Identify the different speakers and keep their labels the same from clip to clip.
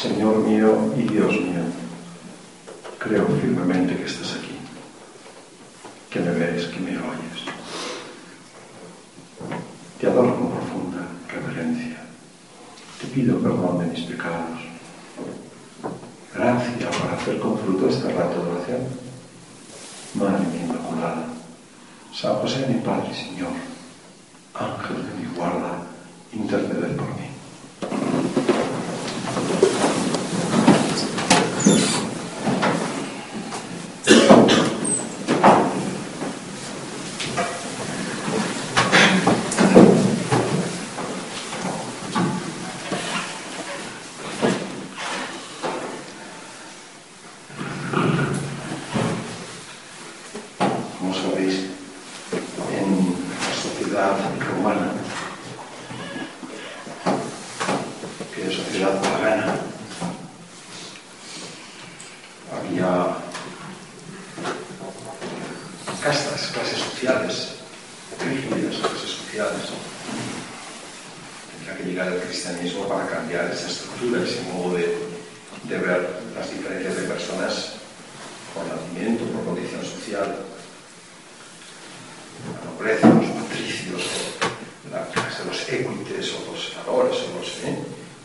Speaker 1: Señor mío y Dios mío, creo firmemente que estás aquí, que me ves, que me oyes. Te adoro con profunda reverencia. Te pido perdón de mis pecados. Gracias por hacer con fruto este rato de oración. Madre mía Inmaculada, San José mi Padre Señor, Ángel de mi guarda, interceder por mí. como sabéis, en la sociedad romana, que es sociedad pagana, había castas, clases sociales, rígidas clases sociales. Tendría que llegar el cristianismo para cambiar esa estructura, ese modo de, de ver las diferencias de personas por nacimiento, por condición social la nobleza, los patricios, o la clase de los equites, o los senadores, o los... ¿eh?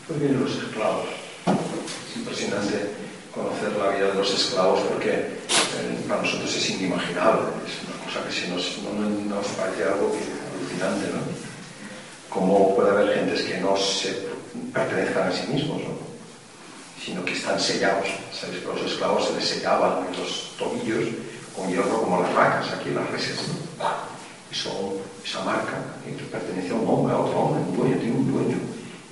Speaker 1: Pues vienen los esclavos. Es impresionante conocer la vida de los esclavos porque eh, para nosotros es inimaginable, es una cosa que se nos, no, no- nos parece algo alucinante, ¿no? Cómo puede haber gentes que no se pertenezcan a sí mismos, ¿no? sino que están sellados. ¿Sabéis? los esclavos se les sellaban los tobillos con hierro como las vacas, aquí las reses. ¿no? Y son esa marca ¿eh? que pertenece a un hombre, a otro hombre, un dueño, tiene un dueño.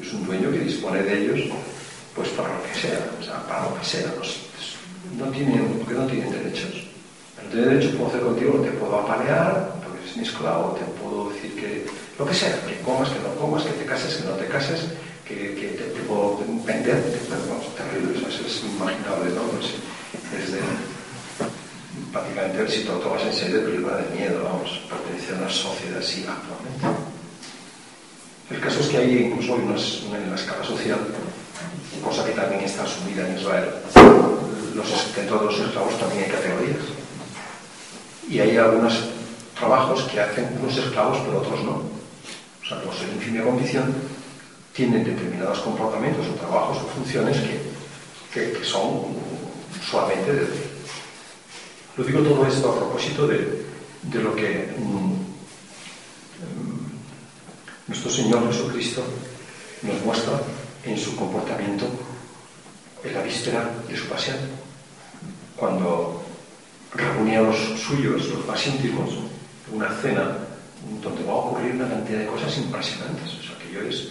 Speaker 1: Es un dueño que dispone de ellos pues para lo que sea, o sea, para lo que sea. No tienen, porque no tienen derechos. No tienen derecho, puedo hacer contigo, te puedo apalear, eres mi esclavo, te puedo decir que lo que sea, que comas, que no comas, que te cases, que no te cases, que, te, puedo vender, vamos, terrible, es inimaginable, ¿no? Pues, desde prácticamente ver si te lo tomas en serio, película de miedo, vamos, pertenecer a una sociedad así actualmente. El caso es que hay incluso en la escala social, cosa que también está asumida en Israel, los, dentro de los esclavos también hay categorías. Y hay algunos trabajos que hacen unos esclavos pero otros no. O sea, los en infime condición tienen determinados comportamientos o trabajos o funciones que, que- son suavemente de. Lo digo todo esto a propósito de, de lo que mm, mm, nuestro Señor Jesucristo nos muestra en su comportamiento en la víspera de su pasión. Cuando reunía a los suyos, los en una cena donde va a ocurrir una cantidad de cosas impresionantes. O sea, aquello es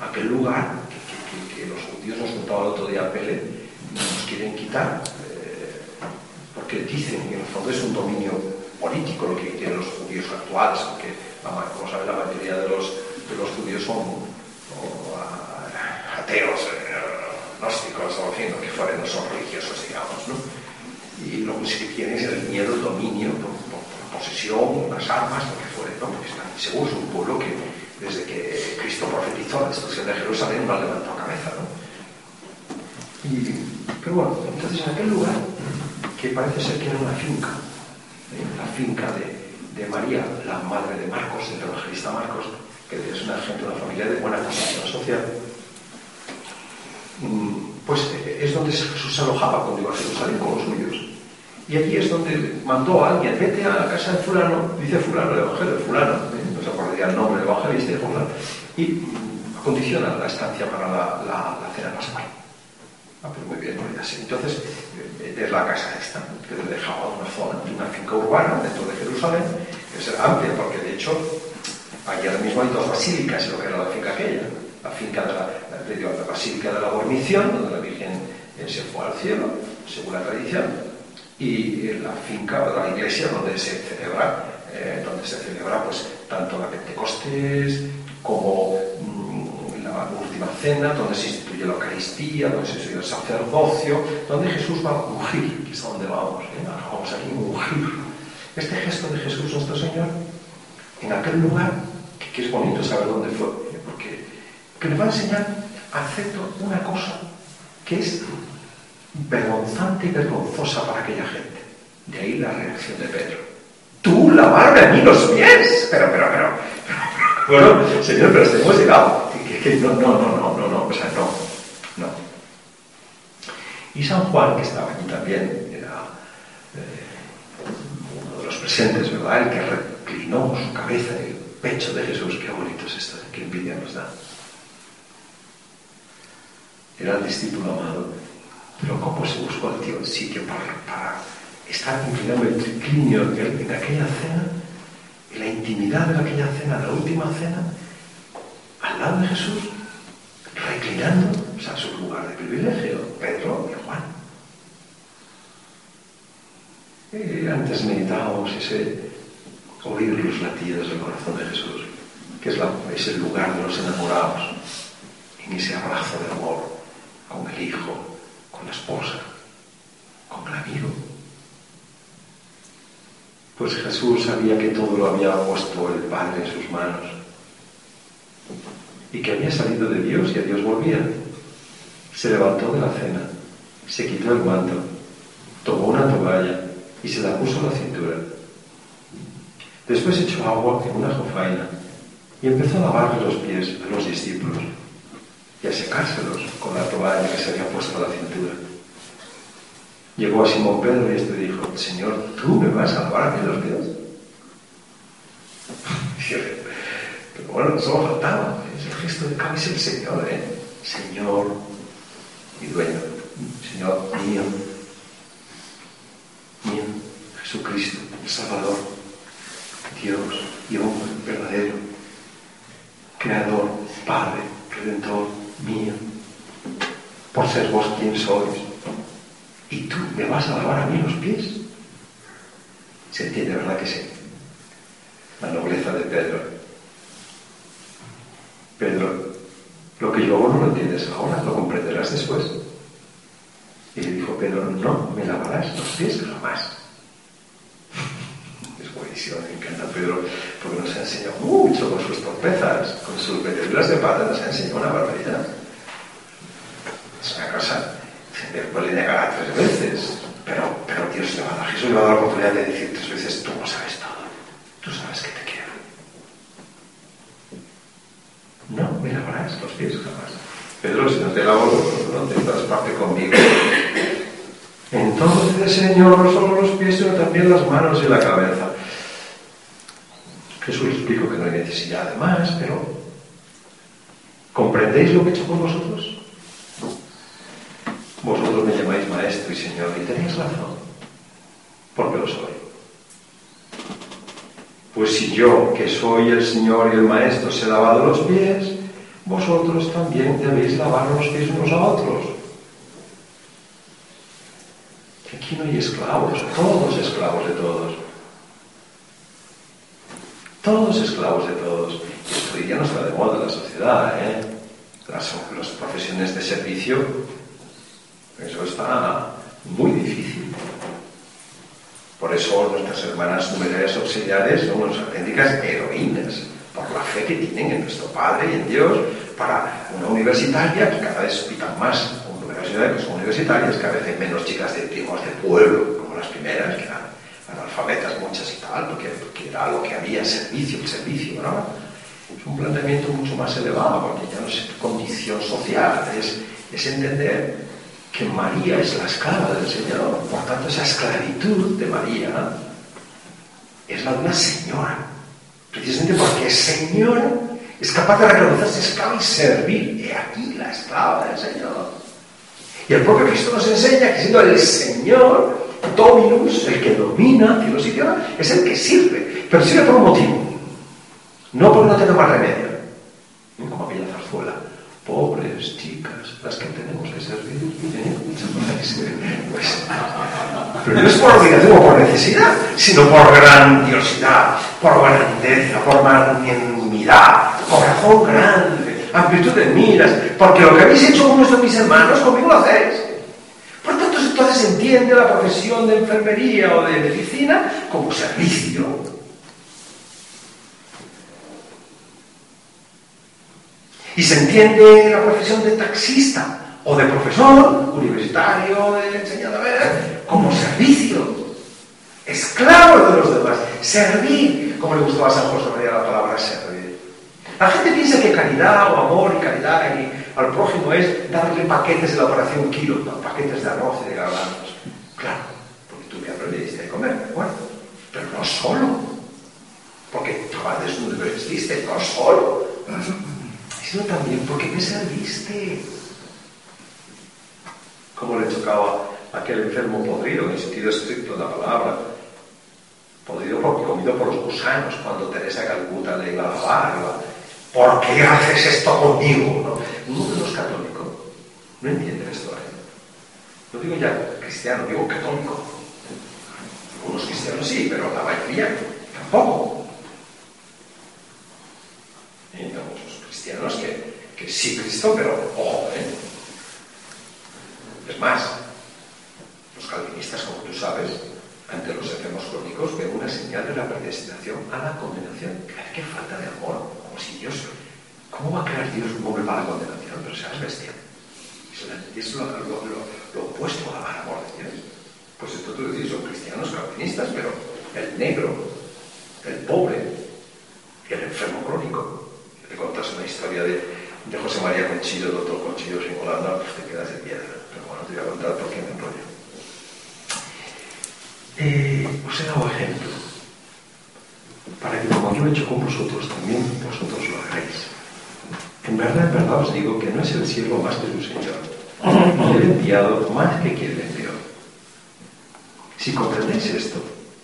Speaker 1: aquel lugar que, los judíos nos contaba el otro día Pele, nos quieren quitar, eh, porque dicen que en el fondo es un dominio político lo que tienen los judíos actuales, porque como saben la mayoría de los, de los judíos son ateos, eh, gnósticos o en fin, que fueren, no son religiosos, digamos, ¿no? y lo que sí tiene es el miedo, el dominio, posesión, las armas, lo que fuere, ¿no? porque están seguros, un pueblo que desde que Cristo profetizó la destrucción de Jerusalén no ha levantado cabeza. ¿no? Y, pero bueno, entonces en aquel lugar, que parece ser que era una finca, ¿eh? la finca de, de María, la madre de Marcos, del evangelista Marcos, que es una gente, una familia de buena posición social, mm, pues eh, es donde Jesús se alojaba cuando iba a Jerusalén con los suyos. Y allí es donde mandó a alguien, vete a la casa de fulano, dice fulano, el evangelio de fulano, ¿eh? no se acordaría el nombre del evangelista de fulano, y mm, acondiciona la estancia para la, cena pascual. Ah, muy bien, pues. Entonces, eh, es la casa esta, que le dejaba una zona, una finca urbana dentro de Jerusalén que es amplia, porque de hecho allí ahora mismo hay dos basílicas, lo que era la finca aquella, la finca de la, la, basílica de la Guarnición, donde la Virgen eh, se fue al cielo, según la tradición, y la finca, la iglesia donde se celebra, eh, donde se celebra pues tanto la Pentecostés como mm, la última cena, donde se instituye la Eucaristía, donde se instituye el sacerdocio, donde Jesús va a ungir, que es a donde vamos, ¿eh? vamos aquí a ungir. Este gesto de Jesús nuestro Señor, en aquel lugar, que, es bonito saber dónde fue, porque que le va a enseñar a hacer una cosa que es vergonzante y vergonzosa para aquella gente. De ahí la reacción de Pedro. Tú lavarme a mí los pies. Pero, pero, pero, bueno, señor, pero hemos llegado. no, no, no, no, no, no, o sea, no, no. Y San Juan, que estaba aquí también, era eh, uno de los presentes, ¿verdad? El que reclinó su cabeza en el pecho de Jesús. Qué bonito es esto, qué envidia nos da. Era el discípulo amado. Pero ¿cómo se buscó el sitio para, estar inclinando el triclinio en aquella cena, en la intimidad de aquella cena, la última cena, al lado de Jesús, reclinando, o sea, su lugar de privilegio, Pedro y Juan. Y antes meditábamos ese oír los latidos del corazón de Jesús, que es, es el lugar de los enamorados, en ese abrazo de amor con el Hijo, con la esposa, con el amigo. Pues Jesús sabía que todo lo había puesto el Padre en sus manos y que había salido de Dios y a Dios volvía. Se levantó de la cena, se quitó el manto, tomó una toalla y se la puso a la cintura. Después echó agua en una jofaina y empezó a lavarle los pies a los discípulos y a secárselos con la toalla que se había puesto a la cintura. Llegó a Simón Pedro y este dijo, Señor, ¿tú me vas a lavar a mí los pies? Pero bueno, solo faltaba. Es el gesto de es el Señor, ¿eh? Señor, mi dueño, Señor mío, mío, Jesucristo, el Salvador, Dios y hombre verdadero, Creador, Padre, Redentor, mío, por ser vos quien sois. ¿Y tú me vas a lavar a mí los pies? Se entiende, ¿verdad que sí? La nobleza de Pedro. Pedro, lo que yo hago no lo entiendes ahora, lo comprenderás después. Y le dijo Pedro, no me lavarás los pies jamás. Es buenísimo, me encanta Pedro, porque nos ha enseñado mucho con sus torpezas, con sus meteduras de pata, nos ha enseñado una barbaridad. Es una cosa, se puede negar tres veces, pero, pero Dios le va a dar, Jesús le va a dar la oportunidad de decir tres veces, tú no sabes todo, tú sabes que te quiero. No me lavarás los pies jamás. Pedro, si no te lavo, no tendrás parte conmigo. Entonces, Señor, no solo los pies, sino también las manos y la cabeza. Jesús explicó que no hay necesidad de más, pero ¿comprendéis lo que he hecho por vosotros? Vosotros me llamáis maestro y señor y tenéis razón, porque lo soy. Pues si yo, que soy el Señor y el Maestro, os he lavado los pies, vosotros también debéis lavar los pies unos a otros. Aquí no hay esclavos, todos esclavos de todos. Todos esclavos de todos. Esto ya no está de moda la sociedad, ¿eh? Las, las profesiones de servicio eso está muy difícil. Por eso nuestras hermanas numerarias auxiliares son unas auténticas heroínas, por la fe que tienen en nuestro Padre y en Dios, para una universitaria que cada vez pitan más, universidades que son universitarias, cada vez hay menos chicas de de pueblo, como las primeras, que eran analfabetas muchas y tal, porque, era lo que había, servicio, el servicio, ¿no? Es un planteamiento mucho más elevado, porque ya no es condición social, es, es entender que María es la esclava del Señor. Por tanto, esa esclavitud de María es la de una señora. Precisamente porque es señora, es capaz de reconocerse esclava y servir. Y aquí la esclava del Señor. Y el propio Cristo nos enseña que siendo el Señor, dominus, el que domina tierra, es el que sirve, pero sirve por un motivo, no porque no tenga más remedio, como aquella zarzuela. Pobres chicas, las que tenemos que servir. ¿eh? Pues, pero no es por obligación o por necesidad, sino por grandiosidad, por grandeza, por magnanimidad, corazón grande, amplitud de miras, porque lo que habéis hecho unos de mis hermanos, conmigo lo hacéis. Entonces se entiende la profesión de enfermería o de medicina como servicio. Y se entiende la profesión de taxista o de profesor universitario, de enseñador, como servicio. Esclavo de los demás. Servir, como le gustaba a San José María la palabra servir. La gente piensa que caridad o amor y caridad y al prójimo es darle paquetes de la operación kilo, paquetes de arroz y de garbanzos. Claro, porque tú me aprendiste a comer, ¿de acuerdo? Pero no solo, porque estabas desnudo y vestiste, no solo, sino también porque me serviste. Como le chocaba aquel enfermo podrido, en el sentido estricto de la palabra, podrido porque comido por los gusanos, cuando Teresa Calcuta le iba a lavar, ¿Por qué haces esto conmigo? ¿no? Uno de los católicos no entiende esto. ¿eh? No digo ya cristiano, digo católico. Algunos cristianos sí, pero la mayoría tampoco. Entonces, cristianos que, que sí Cristo, pero ojo, ¿eh? Es más, los calvinistas, como tú sabes, ante los enfermos crónicos ven una señal de la predestinación a la condenación. ¡Qué falta de amor! Como si Dios... ¿Cómo va a crear Dios un hombre para la condenación? Pero seas bestia. Es lo, lo, lo, opuesto al amor de Dios. Pues esto tú decís, son cristianos calvinistas, pero el negro, el pobre el enfermo crónico te contas una historia de, José María Conchillo, doctor Conchillo sin Holanda, pues te quedas de piedra. Pero bueno, te voy a contar por qué me enrollo. Eh, os he dado ejemplo para que como yo he hecho con vosotros, también vosotros lo hagáis. En verdad, en verdad os digo que no es el siervo más que su Señor, el enviado más que quien le envió. Si comprendéis esto,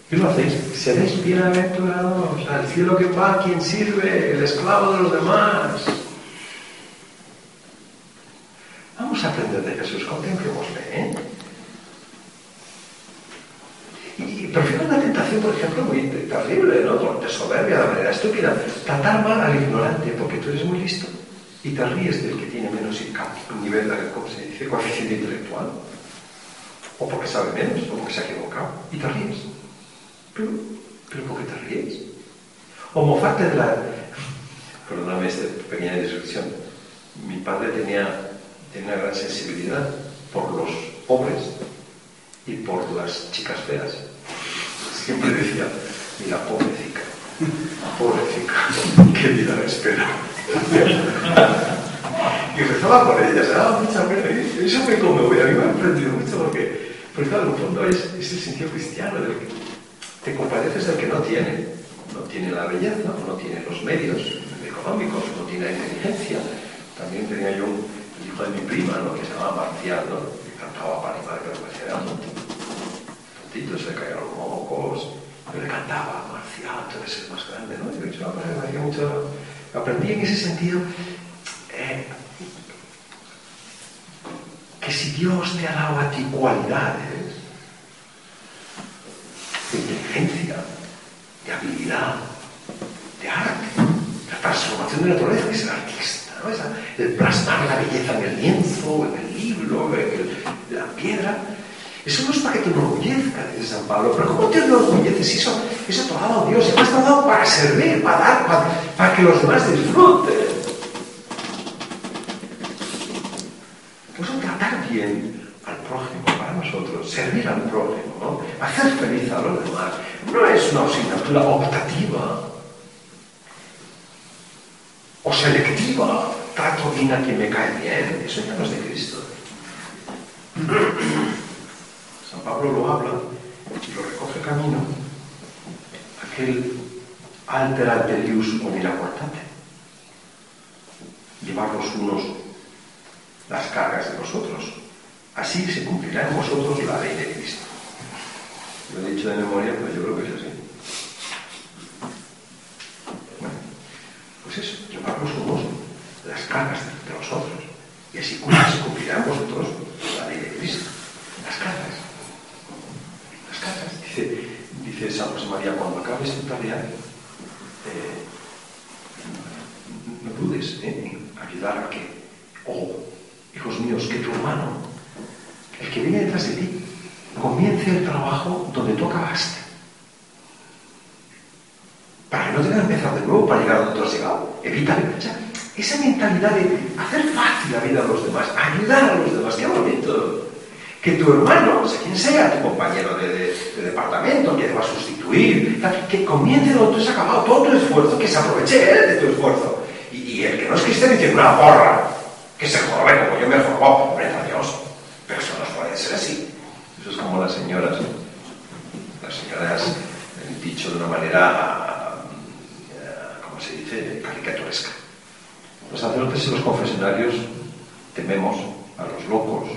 Speaker 1: ¿Qué lo hacéis? Seréis bienaventurados al cielo que va quien sirve, el esclavo de los demás. Vamos a aprender de Jesús, contemplémosle. ¿eh? Y prefiero una tentación, por ejemplo, muy terrible, ¿no? De soberbia, de manera estúpida. Tratar mal al ignorante porque tú eres muy listo y te ríes del que tiene menos nivel, ¿cómo se coeficiente intelectual. O porque sabe menos, o porque se ha equivocado. Y te ríes. Pero, pero ¿por te ríes? O mofarte de la... Perdóname esta pequeña descripción. Mi padre tenía, tenía una gran sensibilidad por los pobres y por las chicas feas. Siempre decía, mira, pobrecica, pobrecica, qué vida me espera. y rezaba por ellas, daba mucha pena. Y eso me conmovió, a mí me ha aprendido mucho porque, claro, en el fondo es, es el sentido cristiano del que te compadeces del que no tiene. No tiene la belleza, no tiene los medios económicos, no tiene la inteligencia. También tenía yo un hijo de mi prima, ¿no? que se llamaba Marcial, ¿no? que cantaba para animar, pero me era tontito, se le caían los mocos, pero le cantaba Marcial, entonces es más grande, ¿no? Y de hecho, me mucho... Aprendí en ese sentido eh, que si Dios te ha dado a ti cualidades, de inteligencia, de habilidad, de arte, la transformación de la naturaleza, que es el artista, ¿no? el plasmar la belleza en el lienzo, en el libro, en, la piedra. Eso no es para que te enorgullezcas, dice San Pablo, pero ¿cómo te enorgulleces? Eso, eso te ha dado Dios, eso te ha dado para servir, para dar, para, que los demás disfruten. Pues tratar bien al prójimo para nosotros, servir al prójimo, ¿no? hacer feliz a los demás, no es una asignatura optativa o selectiva, trato bien a quien me cae bien, eso ya no es de Cristo. San Pablo lo habla y lo recoge camino, aquel alter alterius omnia portate, llevar los unos las cargas de los otros Así se cumplirá en vosotros la ley de Cristo. Lo he dicho de memoria, pero yo creo que es así. Bueno, pues eso, llevarnos somos las cargas de nosotros. Y así cumplirán vosotros la ley de Cristo. Las cargas. Las cargas. Dice, dice San José María, cuando acabes tu tarea, eh, no dudes en ayudar a que, oh, hijos míos, que tu hermano, el que viene detrás de ti, comience el trabajo donde tú acabaste. Para que no tengas que empezar de nuevo para llegar a donde tú has llegado. Evita esa mentalidad de hacer fácil la vida a los demás, ayudar a los demás, qué bonito. Que tu hermano, sea quien sea, tu compañero de, departamento, que te va a sustituir, que comience donde tú has acabado todo tu esfuerzo, que se aproveche de tu esfuerzo. Y, el que no es cristiano dice una porra, que se jorobe como yo me jorobó, hombre, Dios. Pero eso no puede ser así. Eso es como las señoras. Las señoras, dicho de una manera, eh, ¿cómo se dice?, caricaturesca. Los sacerdotes y los confesionarios tememos a los locos,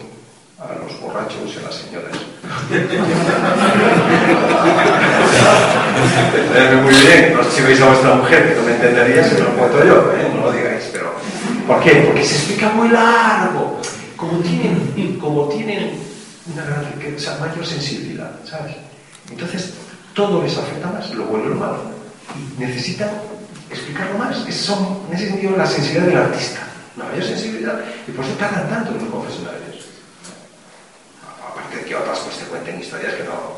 Speaker 1: a los borrachos y a las señoras. muy bien, no sé si veis a vuestra mujer, que no me entendería si me lo cuento yo, ¿eh? no lo digáis, pero ¿por qué? Porque se explica muy largo. Como tienen, como tienen una gran riqueza, mayor sensibilidad, ¿sabes? Entonces, todo les afecta más, lo bueno y lo malo. Y necesitan explicarlo más. Es son, en ese sentido, la sensibilidad del artista. Una mayor sensibilidad. Y por eso tardan tanto los confesionarios. De que otras pues te cuenten historias que no...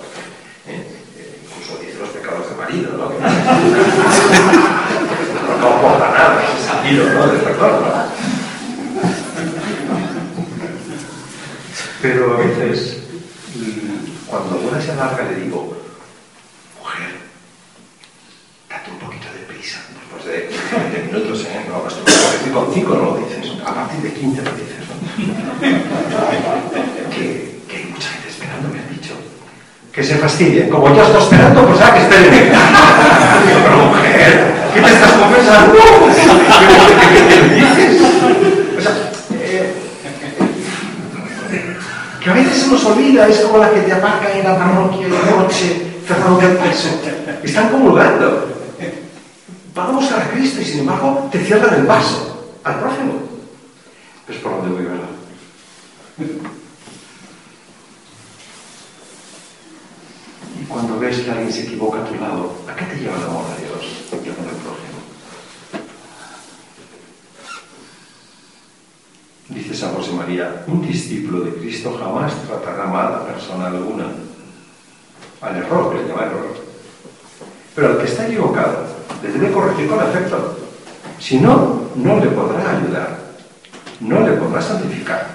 Speaker 1: ¿eh? Eh, incluso dice los pecados de marido, ¿no? Que no, no nada ese sentido, ¿no? Del retorno. Pero a veces, cuando una se alarga, le digo, de 20 minutos, ¿eh? No, esto decir con 5 no lo dices, a partir de 15 lo dices. que, que, hay mucha gente esperando, me han dicho. Que se fastidien. Como yo estoy esperando, pues a que esperen. Pero mujer, ¿qué te estás confesando? ¿Qué, dices? O sea, eh, que a veces se nos olvida, es como la que te aparca en la parroquia la noche cerrando el paso. Están comulgando vamos a Cristo y sin embargo te cierran el paso al próximo. Es por donde voy, ¿verdad? Cuando ves que alguien se equivoca a tu lado, ¿a qué te lleva el amor de Dios y el prójimo? Dice San José María, un discípulo de Cristo jamás tratará mal a persona alguna. Al error, que le llama error. Pero al que está equivocado, le debe corregir con efecto. Si no, no le podrá ayudar, no le podrá santificar.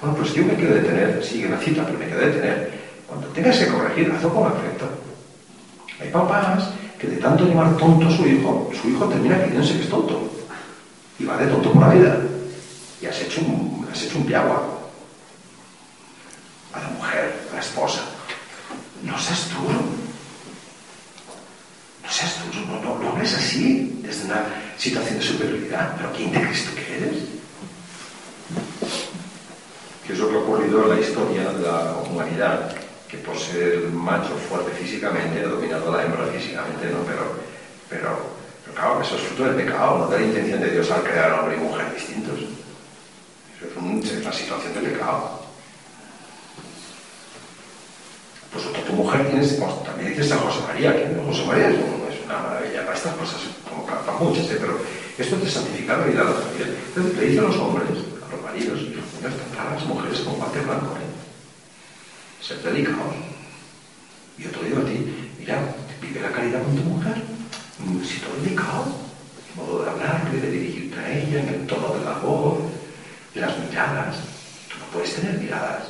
Speaker 1: Bueno, pues yo me quiero detener, sigue la cita, pero me quiero detener. Cuando tengas que corregir, hazlo con afecto. Hay papás que de tanto llamar tonto a su hijo, su hijo termina creyéndose que es tonto. Y va de tonto por la vida. Y has hecho un, has hecho un piagua. A la mujer, a la esposa. No seas duro no seas no, no, no hables así, desde una situación de superioridad. ¿Pero quién te crees tú que eres? ¿Qué es lo que ha ocurrido en la historia de la humanidad? Que por ser macho fuerte físicamente ha dominado a la hembra físicamente, ¿no? Pero, pero, pero claro, eso es fruto del pecado, no de la intención de Dios al crear hombre y mujer distintos. Eso es una situación de pecado. Pues tu mujer tienes, pues, también dices a José María, que José María es una maravilla para estas cosas, como para, muchas, ¿eh? pero esto es de santificar la vida de la familia. Entonces le dice a los hombres, a los maridos, y los a las mujeres con guante blanco, ¿eh? Ser dedicados. Y yo te digo a ti, mira, vive la caridad con tu mujer, si todo dedicado, el modo de hablar, de dirigirte a ella, en el tono de la voz, las miradas. Tú no puedes tener miradas.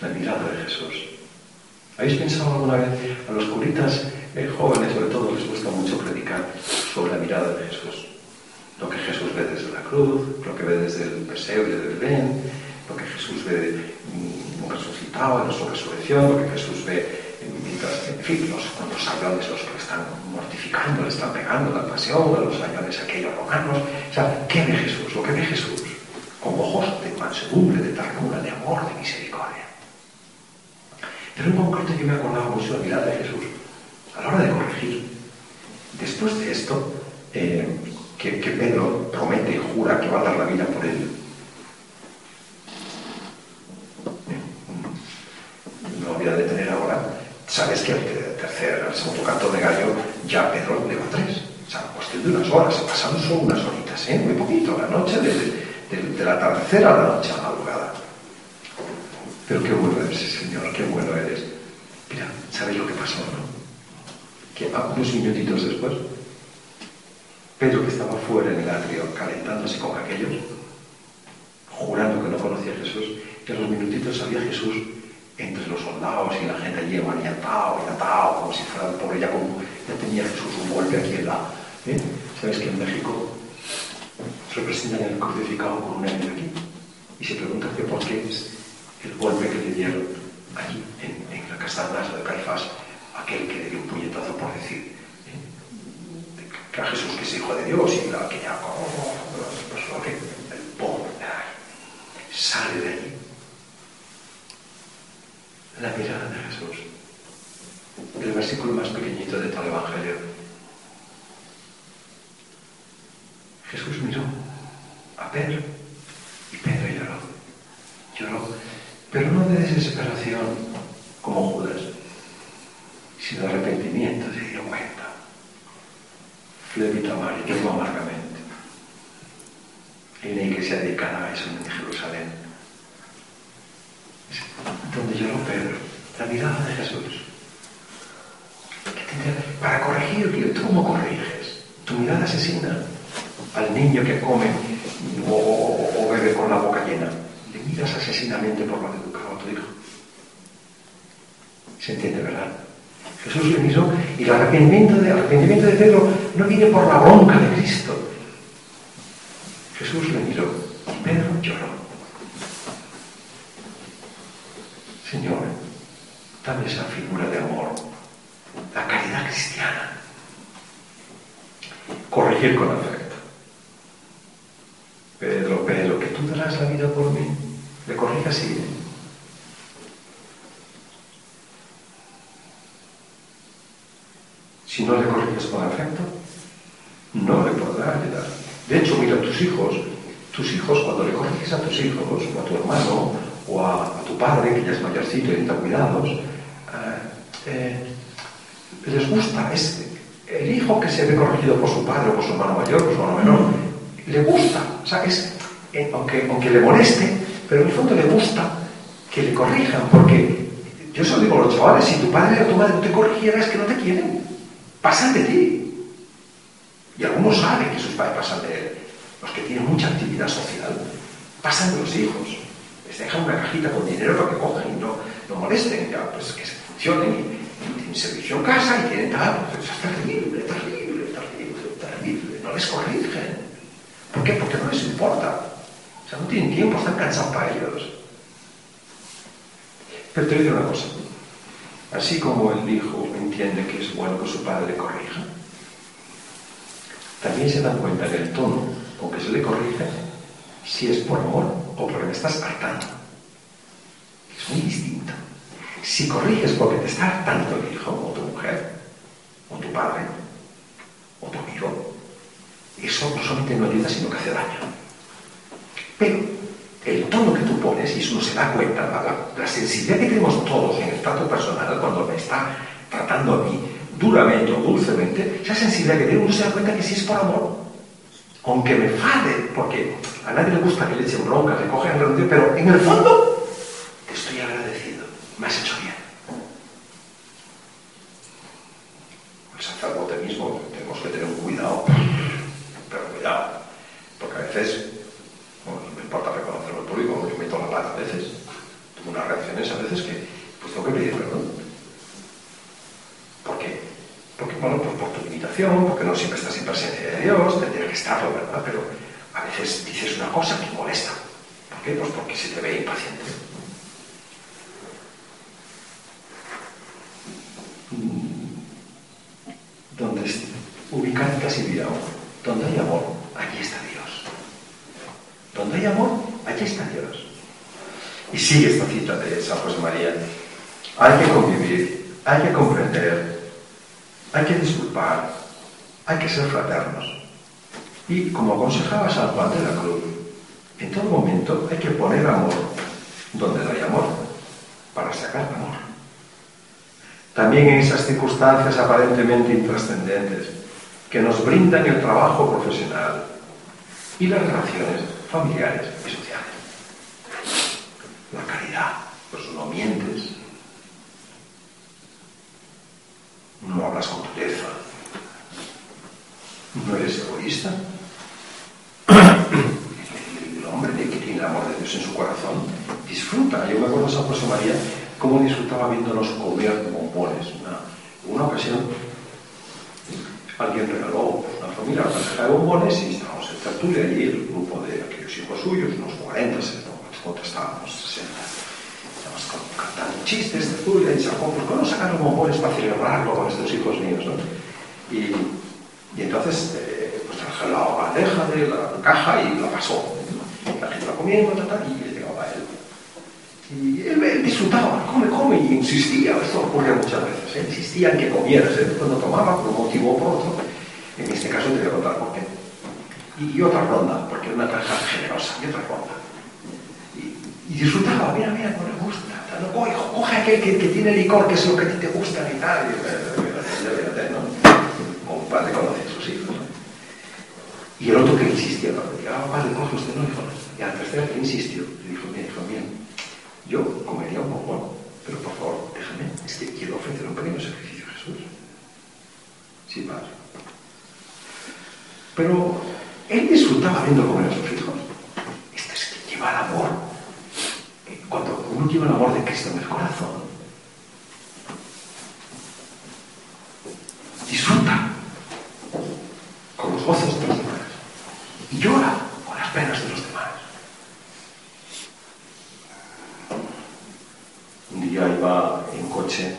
Speaker 1: La mirada de Jesús. ¿Habéis pensado alguna vez a los curitas eh, jóvenes, sobre todo, les gusta mucho predicar sobre la mirada de Jesús? Lo que Jesús ve desde la cruz, lo que ve desde el pesebre del Belén, lo que Jesús ve mm, resucitado en su resurrección, lo que Jesús ve mientras, en fin, los, los aviones, los que están mortificando, le están pegando la pasión, los aviones aquellos romanos. O sea, ¿qué ve Jesús? Lo que ve Jesús, con ojos de mansedumbre, de ternura, de amor, de misericordia. Pero en concreto yo me acordaba mucho de la mirada de Jesús a la hora de corregir. Después de esto, eh, que, que Pedro promete y jura que va a dar la vida por él, no voy a detener ahora, sabes que al tercer, al segundo canto de gallo, ya Pedro le va tres. O sea, cuestión de unas horas, ha pasado solo unas horitas, ¿eh? muy poquito, la noche de, de, del atardecer a la noche a la madrugada. Pero qué bueno eres, Señor, qué bueno eres. Mira, ¿sabes lo que pasó, no? Que unos minutitos después, Pedro, que estaba fuera en el atrio, calentándose con aquellos, jurando que no conocía a Jesús, que a los minutitos había Jesús entre los soldados y la gente allí maniatado y atado, como si fuera el pobre ya, como, ya tenía Jesús un golpe aquí en la... ¿eh? ¿Sabes que en México representan el crucificado con un año aquí? Y se pregunta que por qué es el golpe que le dieron allí, en, la castañaza de Caifás, aquel que le dio un puñetazo por decir ¿eh? que a Jesús que es hijo de Dios y la que ya pues, que el pobre sale de allí la mirada de Jesús. El versículo más pequeñito de todo el Evangelio. Jesús miró a Pedro y Pedro lloró. Lloró, pero no de desesperación como Judas, sino de arrepentimiento, se dio cuenta. Flevita María, lloró amargamente. Hay una iglesia dedicada a eso en Jerusalén donde lloró Pedro, la mirada de Jesús. Para corregir, ¿tú cómo corriges? Tu mirada asesina al niño que come o, o, bebe con la boca llena. Le miras asesinamente por lo que educado a tu hijo. ¿Se entiende, verdad? Jesús le miró y el arrepentimiento de, arrepentimiento de Pedro no viene por la bronca de Cristo. Jesús le miró y Pedro lloró. Señor, dame esa figura de amor, la caridad cristiana. Corregir con afecto. Pedro, Pedro, que tú darás la vida por mí. Le corrige así. Si no le corriges con afecto, no le podrá ayudar. De hecho, mira, tus hijos, tus hijos, cuando le corriges a tus hijos o a tu hermano o a, a, tu padre, y necesita cuidados, eh, eh, les gusta, es el hijo que se ve corregido por su padre o por su hermano mayor, por su hermano menor, le gusta, o sea, es, eh, aunque, aunque le moleste, pero en el fondo le gusta que le corrijan, porque yo se lo digo a los chavales, si tu padre o tu madre no te corrigiera es que no te quieren, pasan de ti. Y algunos saben que sus padres pasan de él, los que tienen mucha actividad social, pasan de los hijos les dejan una cajita con dinero para que cojan y no, no molesten, ya, pues que se funcionen y, y tienen servicio en casa y tienen tal, pues es terrible, terrible, terrible, terrible, no les corrigen. ¿Por qué? Porque no les importa. O sea, no tienen tiempo, están cansados para ellos. Pero te voy una cosa. Así como el hijo entiende que es bueno que su padre le corrija, también se dan cuenta en el tono con que se le corrige si es por amor o porque me estás hartando. Es muy distinto. Si corriges porque te está hartando el hijo, o tu mujer, o tu padre, o tu amigo, eso no solamente no ayuda, sino que hace daño. Pero el tono que tú pones, y eso no se da cuenta, la, la sensibilidad que tenemos todos en el trato personal cuando me está tratando a mí duramente o dulcemente, esa sensibilidad que tengo, uno se da cuenta que si es por amor, aunque me fade, porque a nadie le gusta que le echen bronca, le cogen el pero en el fondo te estoy agradecido, me has hecho bien. El sacerdote mismo tenemos que tener un cuidado, pero cuidado, porque a veces, no me importa reconocerlo en público, yo meto la pata a veces, tengo unas reacciones a veces que pues tengo que pedir perdón. ¿Por qué? Porque, bueno, pues por tu limitación, porque no siempre estás en presencia de Dios, que estarlo, ¿verdad? Pero a veces dices una cosa que molesta. ¿Por qué? Pues porque se te ve impaciente. Donde ubicar casi vida donde hay amor, allí está Dios. Donde hay amor, allí está Dios. Y sigue esta cita de San José María. Hay que convivir, hay que comprender, hay que disculpar, hay que ser fraternos. Y como aconsejaba San Juan de la Cruz, en todo momento hay que poner amor donde no hay amor, para sacar amor. También en esas circunstancias aparentemente intrascendentes que nos brindan el trabajo profesional y las relaciones familiares y sociales. La caridad, pues no mientes, no hablas con dureza, no eres egoísta. El hombre que tiene el amor de Dios en su corazón Yo me acuerdo de San José María cómo disfrutaba viéndonos comer bombones. Una, una ocasión alguien regaló una familia una caja de bombones y estábamos en tertulia allí, el grupo de aquellos hijos suyos, unos 40, ¿cuántos estábamos? 60. Estábamos cantando chistes, tertulia, y dice, ¿por qué no sacar los bombones para celebrarlo con estos hijos míos? ¿no? Y, y entonces, eh, pues traje la bandeja de la caja y la pasó. La gente la comiendo, y le llegaba a él. Y él, él, disfrutaba, come, come, y insistía, esto ocurre muchas veces, ¿eh? insistía en que comieras, ¿eh? cuando tomaba por un motivo o por otro, en este caso te voy a contar por qué. Y, y otra ronda, porque era una caja generosa, y otra ronda. Y, y disfrutaba, mira, mira, no le gusta, no, coge, coge aquel que, que, tiene licor, que es lo que a ti te gusta y tal. Y, ¿no? Un padre conoce a sus hijos. ¿no? Y el otro que insistía, ¿no? ah, padre, coge usted, no, hijo. Y al tercero que insistió, le dijo, mira, hijo mío, yo comería un bombón, pero por favor, déjame, es que quiero ofrecer un pequeño sacrificio a Jesús. Sí, padre. Pero él disfrutaba viendo comer a sus hijos. Esto es que lleva el amor. Cuando uno lleva el amor de Cristo en el corazón, disfruta con los gozos demás y llora con las penas de los demás. Un día iba en coche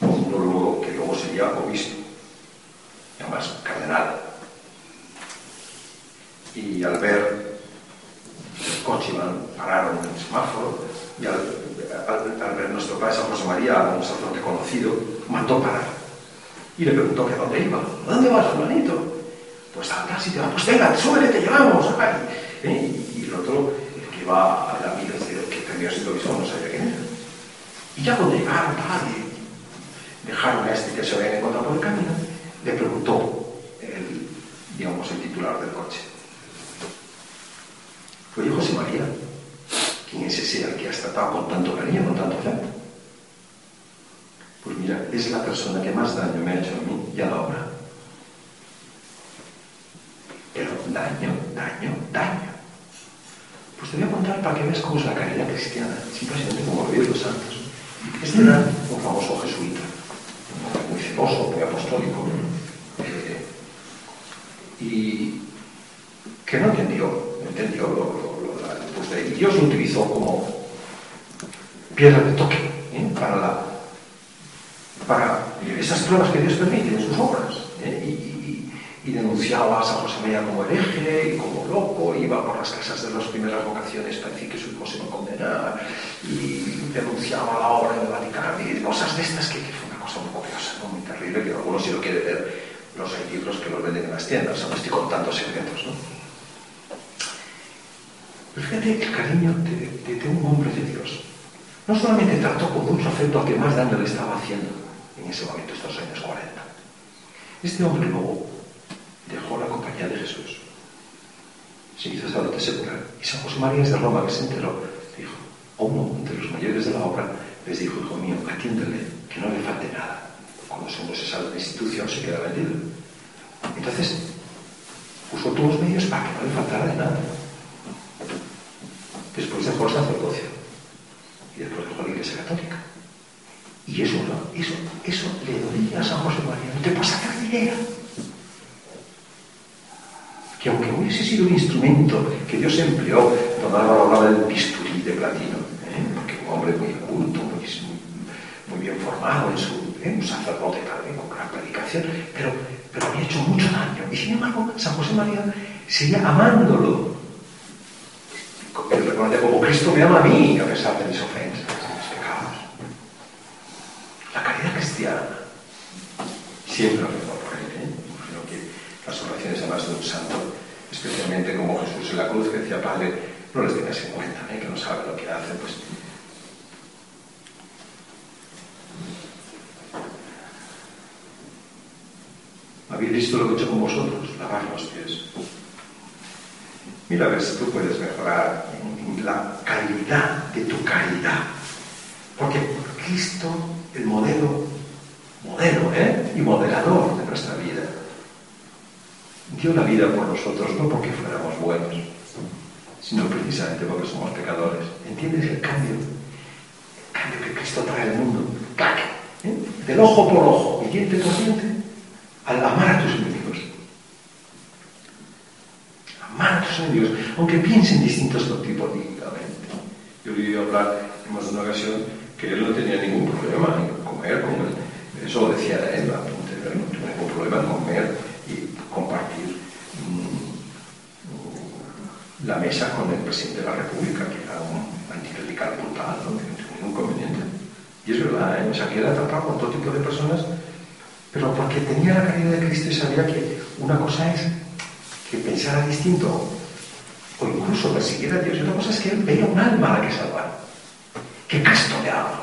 Speaker 1: con un luego que luego sería obispo, además cardenal. Y al ver el coche pararon el semáforo y al, ver nuestro padre San José María, un sacerdote conocido, mandó parar. Y le preguntó que a dónde iba. ¿A dónde vas, hermanito? Pues a tal sitio. Pues venga, súbele, te llevamos. ¿Eh? Y el otro, el que iba a la vida, que tenía sido obispo, no sabía quién era. Y ya cuando llegaron, tal, y dejaron a este que se habían encontrado por el camino, le preguntó el, digamos, el titular del coche. Oye, José María, ¿quién es ese al que has tratado con tanto cariño, con tanto afecto? Pues mira, es la persona que más daño me ha hecho a mí y a la obra. Pero daño, daño, daño. Pues te voy a contar para que veas cómo es la caridad cristiana, simplemente como lo los santos. Este era un famoso jesuita, muy celoso, muy apostólico, eh, y que no entendió, entendió la, de, y Dios lo utilizó como piedra de toque ¿eh? para, la, para esas pruebas que Dios permite en sus obras. ¿eh? Y, denunciaba a San José María como hereje y como loco, iba por las casas de las primeras vocaciones para decir que su hijo se iba a condenar, y denunciaba la obra del Vaticano, y cosas de estas que, que cosa muy curiosa, muy terrible, que algunos si lo quiere ver, los hay libros que los venden en las tiendas, no estoy contando secretos, ¿no? Pero fíjate el cariño de, de, un hombre de Dios. No solamente trató con mucho afecto al que más daño le estaba haciendo en ese momento, estos años 40. Este hombre luego dejó la compañía de Jesús. Se hizo sacerdote secular. Y San José María de Roma, que se enteró, dijo, a uno de los mayores de la obra, les dijo, hijo mío, atiéndele, que no le falte nada. Cuando de la institución, se queda vendido. Entonces, usó todos los medios para que no le faltara de nada. Después dejó el sacerdocio y después dejó la Iglesia Católica. Y eso, eso, eso le dolía a San José María. No te puedes sacar dinero. Que aunque hubiese sido un instrumento que Dios empleó, don Álvaro hablaba del bisturí de platino, ¿eh? porque un hombre muy culto, bien formado en su, ¿eh? un sacerdote también con gran predicación, pero, pero había hecho mucho daño. Y sin embargo, San José María seguía amándolo. Recordé como Cristo me ama a mí, a pesar de mis ofensas, de mis pecados. La caridad cristiana siempre rezó por él. ¿eh? Imagino que las oraciones, además de un santo, especialmente como Jesús en la cruz, que decía, Padre, no les tengas en cuenta, que no saben lo que hacen, pues habéis visto lo que he hecho con vosotros, lavar los pies. Mira a ver si tú puedes mejorar la calidad de tu caridad. Porque Cristo, el modelo, modelo ¿eh? y moderador de nuestra vida, dio la vida por nosotros, no porque fuéramos buenos, sino precisamente porque somos pecadores. ¿Entiendes el cambio? El cambio que Cristo trae al mundo. ¡Clac! ¿Eh? Del ojo por ojo y diente por diente al amar a tus enemigos. Amar a tus enemigos, aunque piensen distintos tipológicamente. Yo le oí hablar en una ocasión que él no tenía ningún problema en comer con él. Eso decía él, no tenía ningún problema en comer y compartir mmm, la mesa con el presidente de la República, que era un anticlerical brutal, no tenía ningún inconveniente. Y es verdad, ¿eh? o sea, que era tratado con todo tipo de personas pero porque tenía la caridad de Cristo y sabía que una cosa es que pensara distinto o incluso persiguiera a Dios, y otra cosa es que él veía un alma a la que salvar. Que Cristo le ama.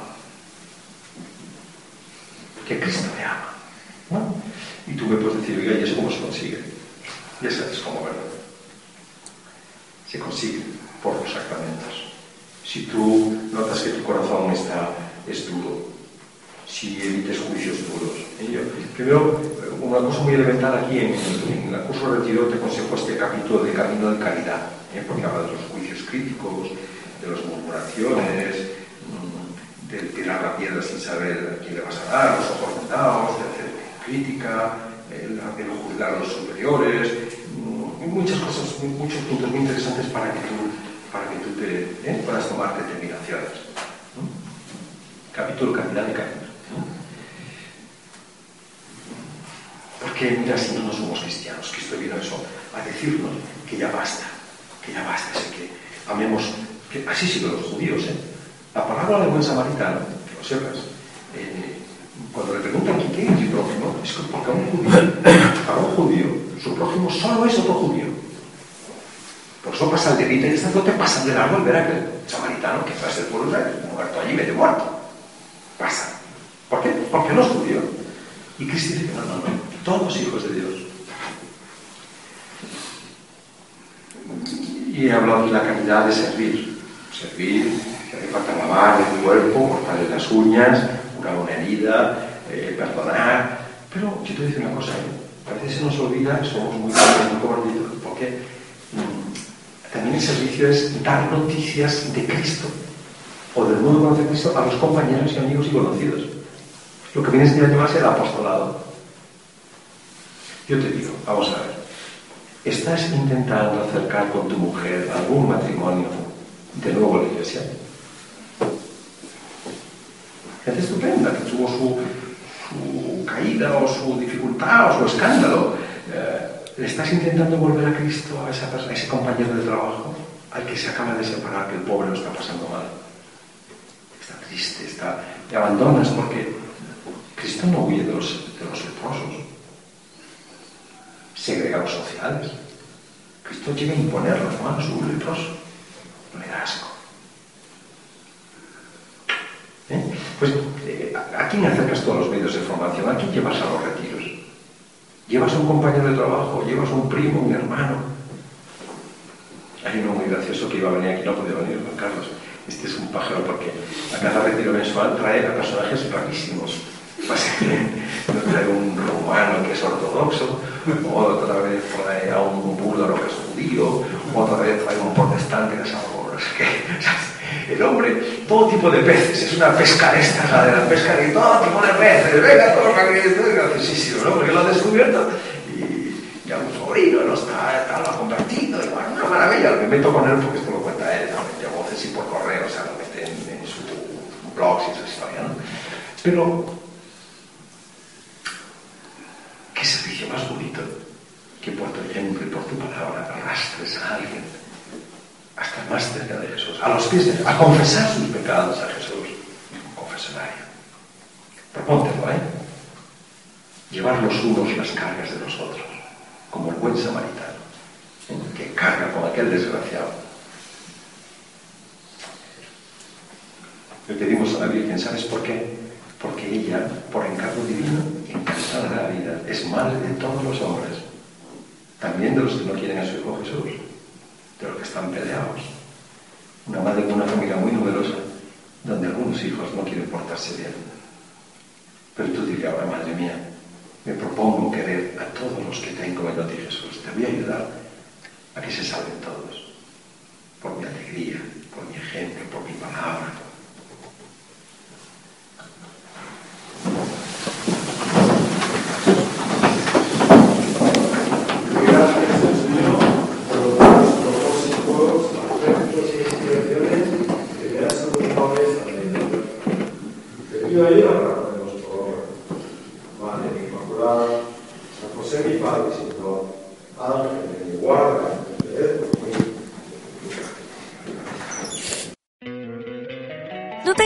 Speaker 1: Que Cristo le ama. ¿no? Y tú me puedes decir, oiga, ¿y eso cómo se consigue? Ya sabes cómo, ¿verdad? Se consigue por los sacramentos. Si tú notas que tu corazón está es duro, si evites juicios duros. primero, una cosa muy elemental aquí en, en el curso retiro te aconsejo este capítulo de Camino de Caridad, ¿eh? porque habla de los juicios críticos, de las murmuraciones, mm, de tirar la piedra sin saber a quién le vas a dar, los ojos vendados, de hacer crítica, el, juzgar a los superiores, mm, muchas cosas, muchos puntos muy interesantes para que tú, para que tú te, ¿eh? puedas tomar determinaciones. Capítulo Caridad de Caridad. Porque mira, si no, no somos cristianos, Cristo vino eso, a decirnos que ya basta, que ya basta, así que amemos, que así siguen los judíos, ¿eh? La palabra del buen samaritano, que lo sepas, eh, cuando le preguntan quién es mi prójimo, es que porque a un judío, para un judío, su prójimo solo es otro judío. Por eso pasa el delito y no te pasan de largo y verá que el samaritano, que tras el pueblo muerto allí, medio muerto. Pasa. ¿Por qué? Porque no es judío. Y Cristo dice que no, no, no, todos hijos de Dios. Y he hablado de la calidad de servir. Servir, que hace falta lavar el cuerpo, cortarle las uñas, curar una herida, eh, perdonar. Pero yo te digo una cosa, ¿eh? a veces se nos olvida, somos muy, muy gorditos, porque mmm, también el servicio es dar noticias de Cristo o del nuevo de Cristo a los compañeros y amigos y conocidos. Lo que viene a llamarse el apostolado. Yo te digo, vamos a ver, ¿estás intentando acercar con tu mujer algún matrimonio de nuevo a la iglesia? Gente estupenda que tuvo su, caída o su dificultad o su escándalo. Eh, ¿Le estás intentando volver a Cristo a ese compañero de trabajo al que se acaba de separar, que el pobre lo está pasando mal? Está triste, está... te abandonas porque Cristo no huye de los, de los leprosos, segregados sociales. Cristo llega a imponer las manos a leproso. Me da asco. ¿Eh? Pues, eh, ¿a quién acercas todos los medios de formación? ¿A quién llevas a los retiros? ¿Llevas a un compañero de trabajo? ¿Llevas a un primo, un hermano? Hay uno muy gracioso que iba a venir aquí, no podía venir, Juan Carlos. Este es un pájaro porque a cada retiro mensual trae a personajes rarísimos nos trae un romano que es ortodoxo, otra vez trae a un búlgaro que es judío, otra vez trae a un protestante que es algo, no sé. El hombre, todo tipo de peces, es una pesca esta, la de la pesca de todo tipo de peces, venga, todo que es graciosísimo, ¿no? Porque lo ha descubierto y ya un sobrino no está, está lo ha convertido, y una maravilla, me meto con él porque esto lo cuenta él, ¿no? de voces y por correo, o sea, lo mete en, en su blog y su historia, ¿no? Pero ¿Qué servicio más bonito que por tu ejemplo y por tu palabra arrastres a alguien hasta más cerca de Jesús, a los pies de a confesar sus pecados a Jesús, un confesionario. Propóntelo, ¿eh? llevar los unos las cargas de los otros, como el buen samaritano, que carga con aquel desgraciado. Le pedimos a la Virgen, ¿sabes por qué? Porque ella, por encargo divino, encantada de la vida, es madre de todos los hombres, también de los que no quieren a su Hijo Jesús, de los que están peleados. Una madre con una familia muy numerosa, donde algunos hijos no quieren portarse bien. Pero tú dirías ahora, madre mía, me propongo querer a todos los que te han encomendado a ti Jesús. Te voy a ayudar a que se salven todos. Por mi alegría, por mi ejemplo, por mi palabra.
Speaker 2: Gracias, Señor, por los propósitos, afectos y inspiraciones que me has comunicado esta mañana. Te pido ayuda para ponerlos por obra. Madre Inmaculada, San José mi Padre, Señor, Ángel, mi guarda, interceded por mí.
Speaker 3: ¿No te